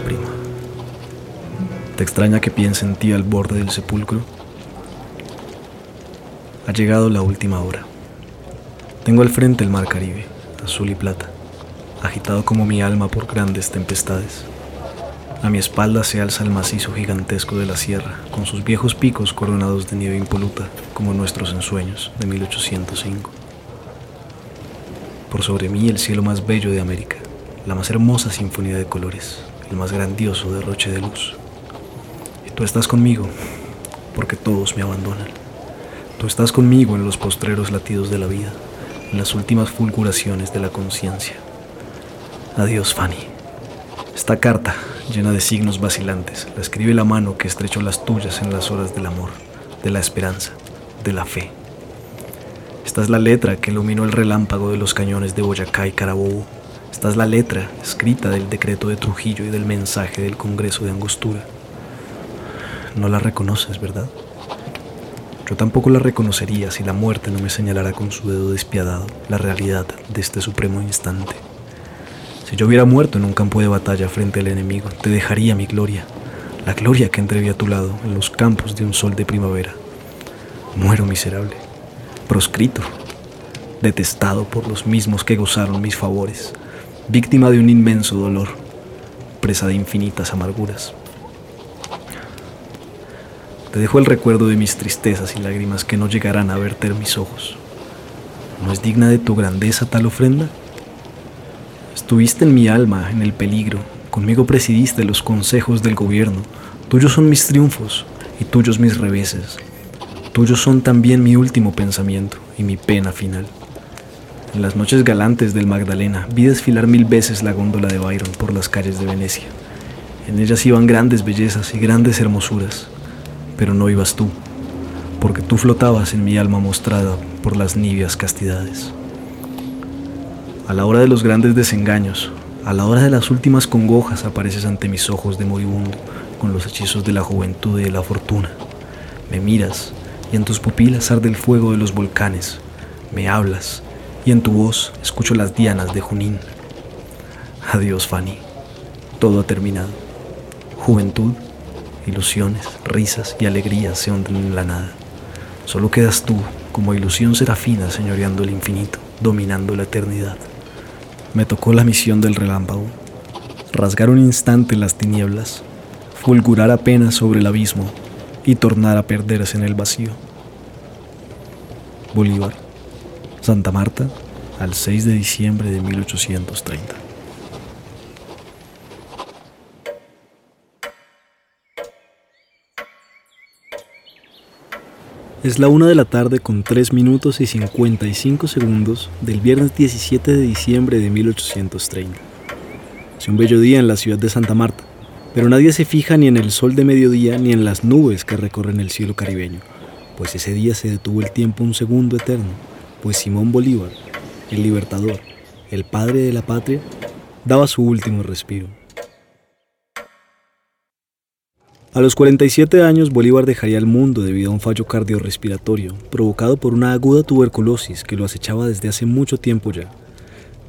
Prima, ¿te extraña que piense en ti al borde del sepulcro? Ha llegado la última hora. Tengo al frente el mar Caribe, azul y plata, agitado como mi alma por grandes tempestades. A mi espalda se alza el macizo gigantesco de la sierra, con sus viejos picos coronados de nieve impoluta, como nuestros ensueños de 1805. Por sobre mí el cielo más bello de América, la más hermosa sinfonía de colores, el más grandioso derroche de luz. Y tú estás conmigo, porque todos me abandonan. Tú estás conmigo en los postreros latidos de la vida, en las últimas fulguraciones de la conciencia. Adiós, Fanny. Esta carta, llena de signos vacilantes, la escribe la mano que estrechó las tuyas en las horas del amor, de la esperanza, de la fe. Esta es la letra que iluminó el relámpago de los cañones de Boyacá y Carabobo esta es la letra escrita del decreto de Trujillo y del mensaje del Congreso de Angostura. No la reconoces, ¿verdad? Yo tampoco la reconocería si la muerte no me señalara con su dedo despiadado la realidad de este supremo instante. Si yo hubiera muerto en un campo de batalla frente al enemigo, te dejaría mi gloria, la gloria que entreví a tu lado en los campos de un sol de primavera. Muero miserable, proscrito, detestado por los mismos que gozaron mis favores víctima de un inmenso dolor, presa de infinitas amarguras. Te dejo el recuerdo de mis tristezas y lágrimas que no llegarán a verter mis ojos. ¿No es digna de tu grandeza tal ofrenda? Estuviste en mi alma, en el peligro, conmigo presidiste los consejos del gobierno, tuyos son mis triunfos y tuyos mis reveses, tuyos son también mi último pensamiento y mi pena final. En las noches galantes del Magdalena vi desfilar mil veces la góndola de Byron por las calles de Venecia. En ellas iban grandes bellezas y grandes hermosuras, pero no ibas tú, porque tú flotabas en mi alma mostrada por las nibias castidades. A la hora de los grandes desengaños, a la hora de las últimas congojas apareces ante mis ojos de moribundo con los hechizos de la juventud y de la fortuna. Me miras y en tus pupilas arde el fuego de los volcanes. Me hablas y en tu voz escucho las dianas de Junín. Adiós, Fanny. Todo ha terminado. Juventud, ilusiones, risas y alegrías se hunden en la nada. Solo quedas tú como ilusión serafina señoreando el infinito, dominando la eternidad. Me tocó la misión del relámpago, rasgar un instante las tinieblas, fulgurar apenas sobre el abismo y tornar a perderse en el vacío. Bolívar. Santa Marta, al 6 de diciembre de 1830. Es la una de la tarde con 3 minutos y 55 segundos del viernes 17 de diciembre de 1830. Es un bello día en la ciudad de Santa Marta, pero nadie se fija ni en el sol de mediodía ni en las nubes que recorren el cielo caribeño, pues ese día se detuvo el tiempo un segundo eterno pues Simón Bolívar, el libertador, el padre de la patria, daba su último respiro. A los 47 años, Bolívar dejaría el mundo debido a un fallo cardiorrespiratorio provocado por una aguda tuberculosis que lo acechaba desde hace mucho tiempo ya.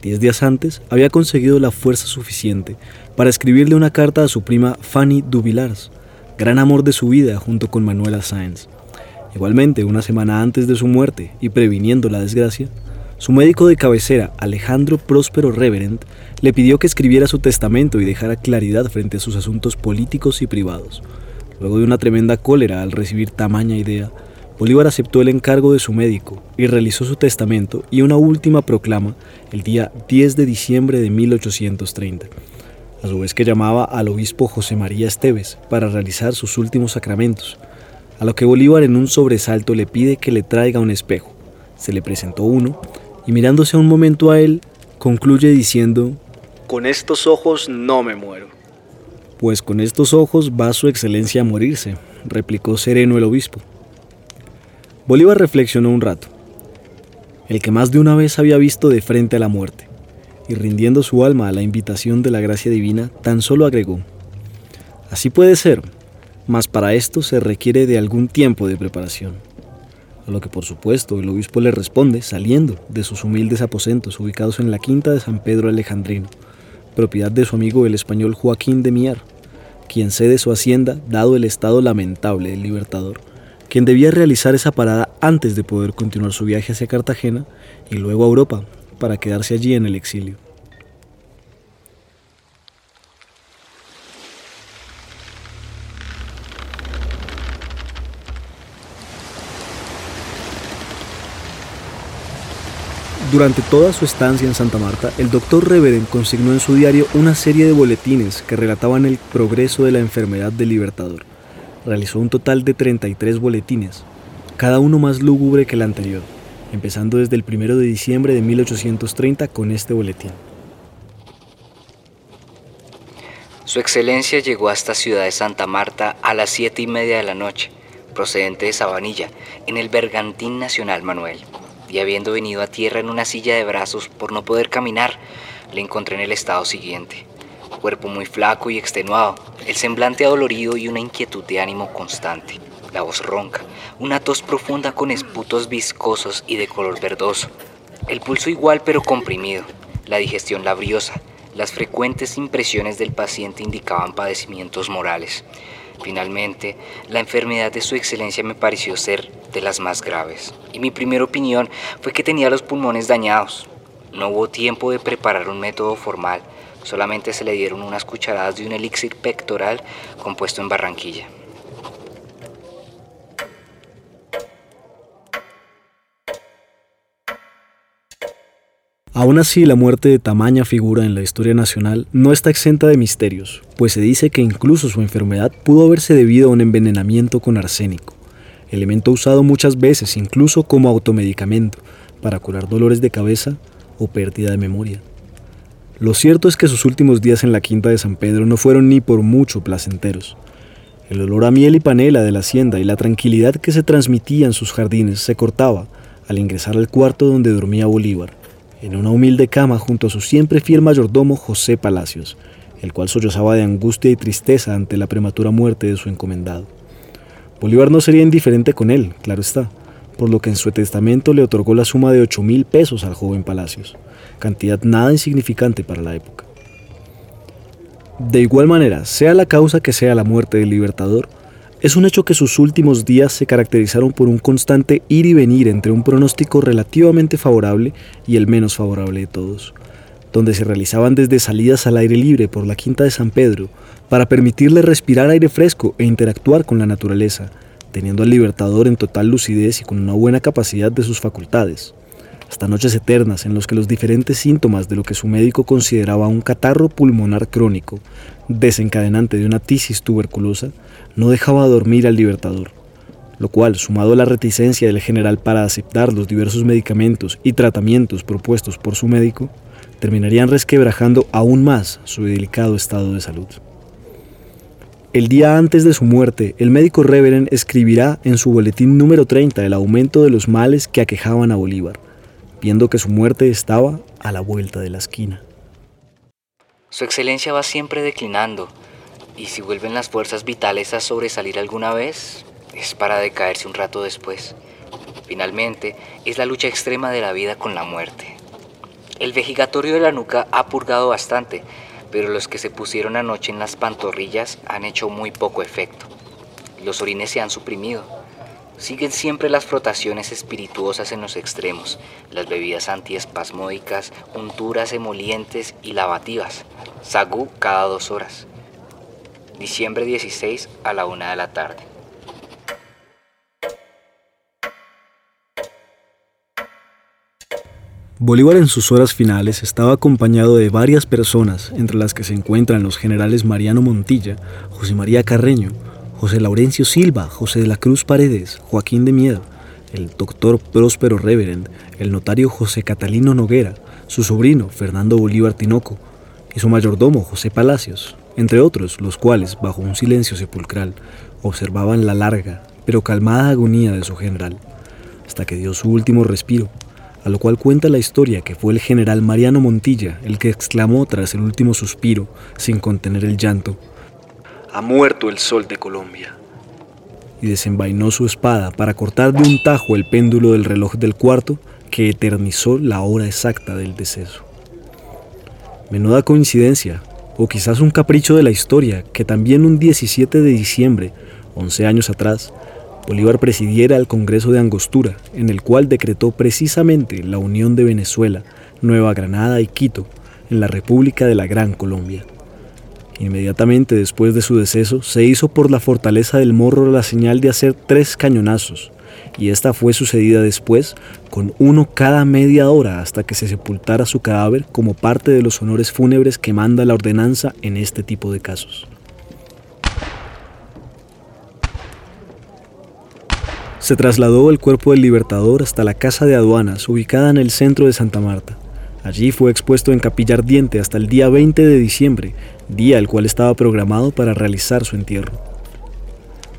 Diez días antes, había conseguido la fuerza suficiente para escribirle una carta a su prima Fanny Duvillars, gran amor de su vida junto con Manuela Sáenz, Igualmente, una semana antes de su muerte y previniendo la desgracia, su médico de cabecera, Alejandro Próspero Reverend, le pidió que escribiera su testamento y dejara claridad frente a sus asuntos políticos y privados. Luego de una tremenda cólera al recibir tamaña idea, Bolívar aceptó el encargo de su médico y realizó su testamento y una última proclama el día 10 de diciembre de 1830, a su vez que llamaba al obispo José María Esteves para realizar sus últimos sacramentos, a lo que Bolívar en un sobresalto le pide que le traiga un espejo. Se le presentó uno y mirándose un momento a él, concluye diciendo, Con estos ojos no me muero. Pues con estos ojos va su excelencia a morirse, replicó sereno el obispo. Bolívar reflexionó un rato, el que más de una vez había visto de frente a la muerte, y rindiendo su alma a la invitación de la gracia divina, tan solo agregó, Así puede ser, mas para esto se requiere de algún tiempo de preparación. A lo que por supuesto el obispo le responde saliendo de sus humildes aposentos ubicados en la quinta de San Pedro Alejandrino, propiedad de su amigo el español Joaquín de Mier, quien cede su hacienda dado el estado lamentable del Libertador, quien debía realizar esa parada antes de poder continuar su viaje hacia Cartagena y luego a Europa para quedarse allí en el exilio. Durante toda su estancia en Santa Marta, el doctor Reveren consignó en su diario una serie de boletines que relataban el progreso de la enfermedad del Libertador. Realizó un total de 33 boletines, cada uno más lúgubre que el anterior, empezando desde el 1 de diciembre de 1830 con este boletín. Su excelencia llegó a esta ciudad de Santa Marta a las siete y media de la noche, procedente de Sabanilla, en el Bergantín Nacional Manuel y habiendo venido a tierra en una silla de brazos por no poder caminar, le encontré en el estado siguiente. Cuerpo muy flaco y extenuado, el semblante adolorido y una inquietud de ánimo constante, la voz ronca, una tos profunda con esputos viscosos y de color verdoso, el pulso igual pero comprimido, la digestión labriosa, las frecuentes impresiones del paciente indicaban padecimientos morales. Finalmente, la enfermedad de su excelencia me pareció ser de las más graves, y mi primera opinión fue que tenía los pulmones dañados. No hubo tiempo de preparar un método formal, solamente se le dieron unas cucharadas de un elixir pectoral compuesto en Barranquilla. Aún así, la muerte de tamaña figura en la historia nacional no está exenta de misterios, pues se dice que incluso su enfermedad pudo haberse debido a un envenenamiento con arsénico, elemento usado muchas veces incluso como automedicamento para curar dolores de cabeza o pérdida de memoria. Lo cierto es que sus últimos días en la quinta de San Pedro no fueron ni por mucho placenteros. El olor a miel y panela de la hacienda y la tranquilidad que se transmitía en sus jardines se cortaba al ingresar al cuarto donde dormía Bolívar en una humilde cama junto a su siempre fiel mayordomo José Palacios, el cual sollozaba de angustia y tristeza ante la prematura muerte de su encomendado. Bolívar no sería indiferente con él, claro está, por lo que en su testamento le otorgó la suma de ocho mil pesos al joven Palacios, cantidad nada insignificante para la época. De igual manera, sea la causa que sea la muerte del libertador, es un hecho que sus últimos días se caracterizaron por un constante ir y venir entre un pronóstico relativamente favorable y el menos favorable de todos, donde se realizaban desde salidas al aire libre por la Quinta de San Pedro para permitirle respirar aire fresco e interactuar con la naturaleza, teniendo al libertador en total lucidez y con una buena capacidad de sus facultades. Hasta noches eternas en los que los diferentes síntomas de lo que su médico consideraba un catarro pulmonar crónico, desencadenante de una tisis tuberculosa, no dejaba dormir al libertador, lo cual, sumado a la reticencia del general para aceptar los diversos medicamentos y tratamientos propuestos por su médico, terminarían resquebrajando aún más su delicado estado de salud. El día antes de su muerte, el médico Reveren escribirá en su boletín número 30 el aumento de los males que aquejaban a Bolívar, viendo que su muerte estaba a la vuelta de la esquina. Su excelencia va siempre declinando, y si vuelven las fuerzas vitales a sobresalir alguna vez, es para decaerse un rato después. Finalmente, es la lucha extrema de la vida con la muerte. El vejigatorio de la nuca ha purgado bastante, pero los que se pusieron anoche en las pantorrillas han hecho muy poco efecto. Los orines se han suprimido Siguen siempre las frotaciones espirituosas en los extremos, las bebidas antiespasmódicas, unturas emolientes y lavativas. Sagú cada dos horas. Diciembre 16 a la una de la tarde. Bolívar en sus horas finales estaba acompañado de varias personas, entre las que se encuentran los generales Mariano Montilla, José María Carreño, José Laurencio Silva, José de la Cruz Paredes, Joaquín de Miedo, el doctor Próspero Reverend, el notario José Catalino Noguera, su sobrino Fernando Bolívar Tinoco y su mayordomo José Palacios, entre otros, los cuales, bajo un silencio sepulcral, observaban la larga pero calmada agonía de su general, hasta que dio su último respiro, a lo cual cuenta la historia que fue el general Mariano Montilla el que exclamó tras el último suspiro, sin contener el llanto, ha muerto el sol de Colombia. Y desenvainó su espada para cortar de un tajo el péndulo del reloj del cuarto que eternizó la hora exacta del deceso. Menuda coincidencia, o quizás un capricho de la historia, que también un 17 de diciembre, 11 años atrás, Bolívar presidiera el Congreso de Angostura, en el cual decretó precisamente la unión de Venezuela, Nueva Granada y Quito en la República de la Gran Colombia. Inmediatamente después de su deceso, se hizo por la fortaleza del Morro la señal de hacer tres cañonazos, y esta fue sucedida después con uno cada media hora hasta que se sepultara su cadáver como parte de los honores fúnebres que manda la ordenanza en este tipo de casos. Se trasladó el cuerpo del libertador hasta la casa de aduanas ubicada en el centro de Santa Marta. Allí fue expuesto en capilla ardiente hasta el día 20 de diciembre, día el cual estaba programado para realizar su entierro.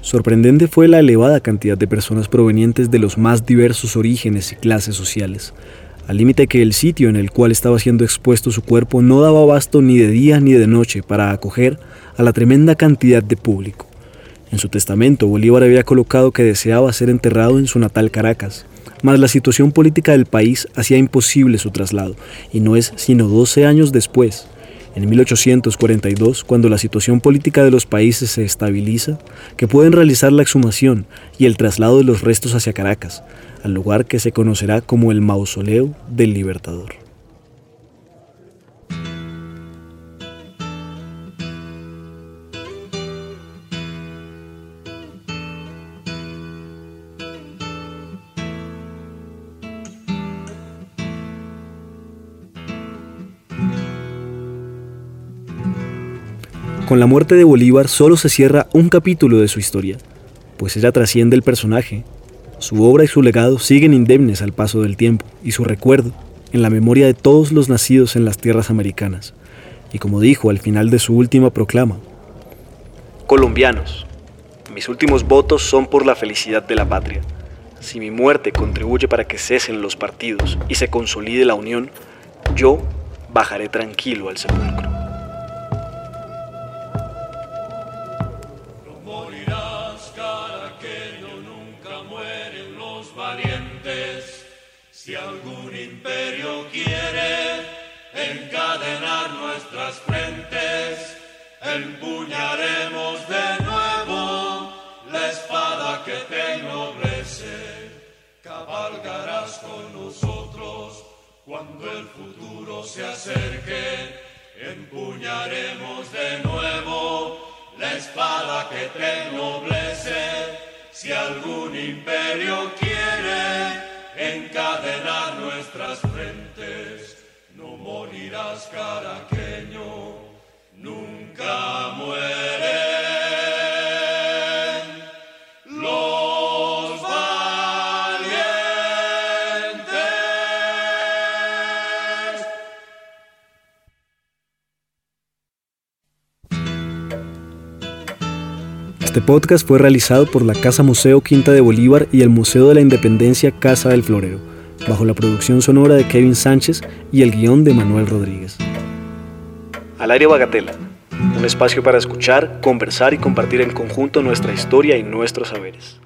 Sorprendente fue la elevada cantidad de personas provenientes de los más diversos orígenes y clases sociales, al límite que el sitio en el cual estaba siendo expuesto su cuerpo no daba abasto ni de día ni de noche para acoger a la tremenda cantidad de público. En su testamento, Bolívar había colocado que deseaba ser enterrado en su natal Caracas, mas la situación política del país hacía imposible su traslado, y no es sino 12 años después, en 1842, cuando la situación política de los países se estabiliza, que pueden realizar la exhumación y el traslado de los restos hacia Caracas, al lugar que se conocerá como el Mausoleo del Libertador. Con la muerte de Bolívar solo se cierra un capítulo de su historia, pues ella trasciende el personaje. Su obra y su legado siguen indemnes al paso del tiempo y su recuerdo en la memoria de todos los nacidos en las tierras americanas. Y como dijo al final de su última proclama, Colombianos, mis últimos votos son por la felicidad de la patria. Si mi muerte contribuye para que cesen los partidos y se consolide la unión, yo bajaré tranquilo al sepulcro. Si algún imperio quiere encadenar nuestras frentes, empuñaremos de nuevo la espada que te ennoblece. Cabalgarás con nosotros cuando el futuro se acerque. Empuñaremos de nuevo la espada que te ennoblece. Si algún imperio quiere encadenar nuestras frentes. No morirás, caraqueño, nunca mueren Este podcast fue realizado por la Casa Museo Quinta de Bolívar y el Museo de la Independencia Casa del Florero, bajo la producción sonora de Kevin Sánchez y el guion de Manuel Rodríguez. Al aire Bagatela, un espacio para escuchar, conversar y compartir en conjunto nuestra historia y nuestros saberes.